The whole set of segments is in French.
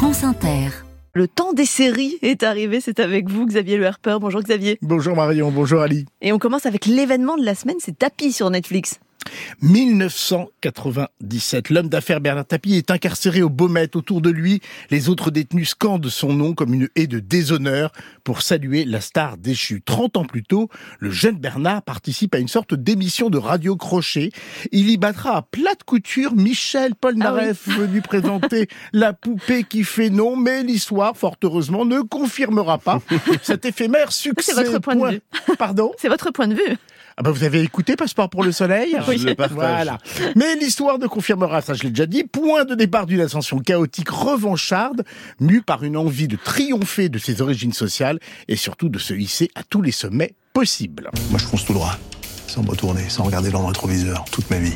France Inter. Le temps des séries est arrivé, c'est avec vous Xavier Le Harper. Bonjour Xavier. Bonjour Marion, bonjour Ali. Et on commence avec l'événement de la semaine, c'est Tapis sur Netflix. 1997, l'homme d'affaires Bernard Tapie est incarcéré au Baumette. Autour de lui, les autres détenus scandent son nom comme une haie de déshonneur pour saluer la star déchue. 30 ans plus tôt, le jeune Bernard participe à une sorte d'émission de radio crochet. Il y battra à plate couture Michel Polnareff, Ah venu présenter la poupée qui fait non, mais l'histoire, fort heureusement, ne confirmera pas cet éphémère succès. C'est votre point de vue. Pardon C'est votre point de vue. ah bah vous avez écouté Passeport pour le soleil Oui. Je le partage. Voilà. Mais l'histoire ne confirmera, ça je l'ai déjà dit, point de départ d'une ascension chaotique revancharde, mue par une envie de triompher de ses origines sociales et surtout de se hisser à tous les sommets possibles. Moi, je fonce tout droit, sans me retourner, sans regarder dans le rétroviseur, toute ma vie.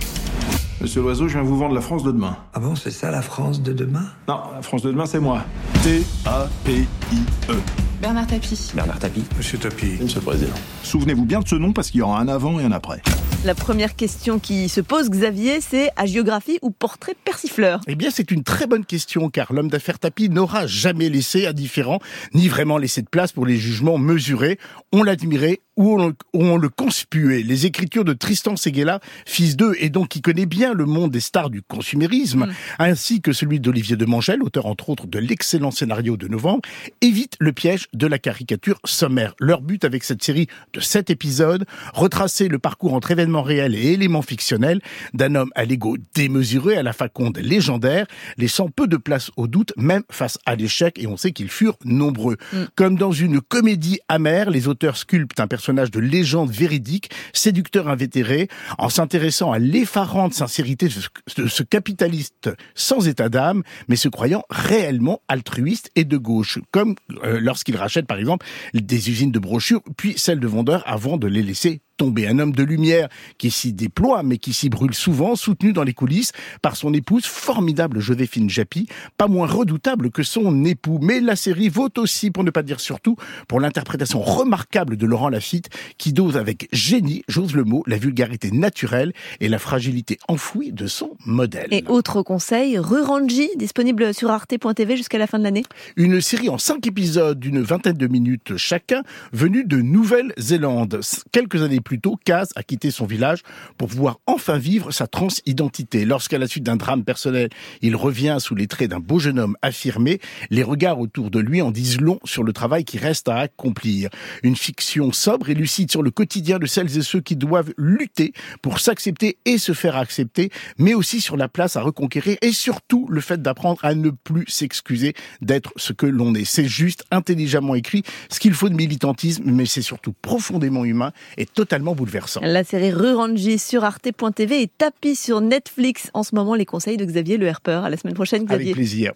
Monsieur Loiseau, je viens vous vendre la France de demain. Ah bon, c'est ça la France de demain? Non, la France de demain, c'est moi. T-A-P-I-E. Bernard Tapie. Bernard Tapie. Monsieur Tapie. Monsieur le Président. Souvenez-vous bien de ce nom parce qu'il y aura un avant et un après. La première question qui se pose, Xavier, c'est agiographie ou portrait persifleur? Eh bien, c'est une très bonne question, car l'homme d'affaires Tapi n'aura jamais laissé indifférent, ni vraiment laissé de place pour les jugements mesurés. On l'admirait ou on, on le conspuait. Les écritures de Tristan Seguela, fils d'eux, et donc qui connaît bien le monde des stars du consumérisme, ainsi que celui d'Olivier de Mangel, auteur entre autres de l'excellent scénario de novembre, évitent le piège de la caricature sommaire. Leur but avec cette série de sept épisodes, retracer le parcours entre événements réels et éléments fictionnels d'un homme à l'ego démesuré, à la faconde légendaire, laissant peu de place au doute, même face à l'échec, et on sait qu'ils furent nombreux. Comme dans une comédie amère, les auteurs sculptent un personnage de légende véridique, séducteur invétéré, en s'intéressant à l'effarante sincérité de ce- capitaliste sans état d'âme, mais se croyant réellement altruiste et de gauche, comme euh, lorsqu'il rachète par exemple des usines de brochures, puis celles de vendeurs avant de les laisser tomber. Un homme de lumière qui s'y déploie, mais qui s'y brûle souvent, soutenu dans les coulisses par son épouse, formidable Joséphine Japy, pas moins redoutable que son époux. Mais la série vaut aussi, pour ne pas dire surtout, pour l'interprétation remarquable de Laurent Lafitte, qui dose avec génie, j'ose le mot, la vulgarité naturelle et la fragilité enfouie de son modèle. Et autre conseil, Rurangi, disponible sur arte.tv jusqu'à la fin de l'année. Une série en cinq épisodes d'une vingtaine de minutes chacun, venue de Nouvelle-Zélande. Quelques années plus tôt, Kaz a quitté son village pour pouvoir enfin vivre sa transidentité. Lorsqu'à la suite d'un drame personnel, il revient sous les traits d'un beau jeune homme affirmé, les regards autour de lui en disent long sur le travail qui reste à accomplir. Une fiction sobre et lucide sur le quotidien de celles et ceux qui doivent lutter pour s'accepter et se faire accepter, mais aussi sur la place à reconquérir et surtout le fait d'apprendre à ne plus s'excuser d'être ce que l'on est. C'est juste intelligemment écrit, ce qu'il faut de militantisme, mais c'est surtout profondément humain et totalement bouleversant. La série Rurangi sur arte.tv et Tapis sur Netflix. En ce moment, les conseils de Xavier Le Harper. À la semaine prochaine, Xavier. Avec plaisir.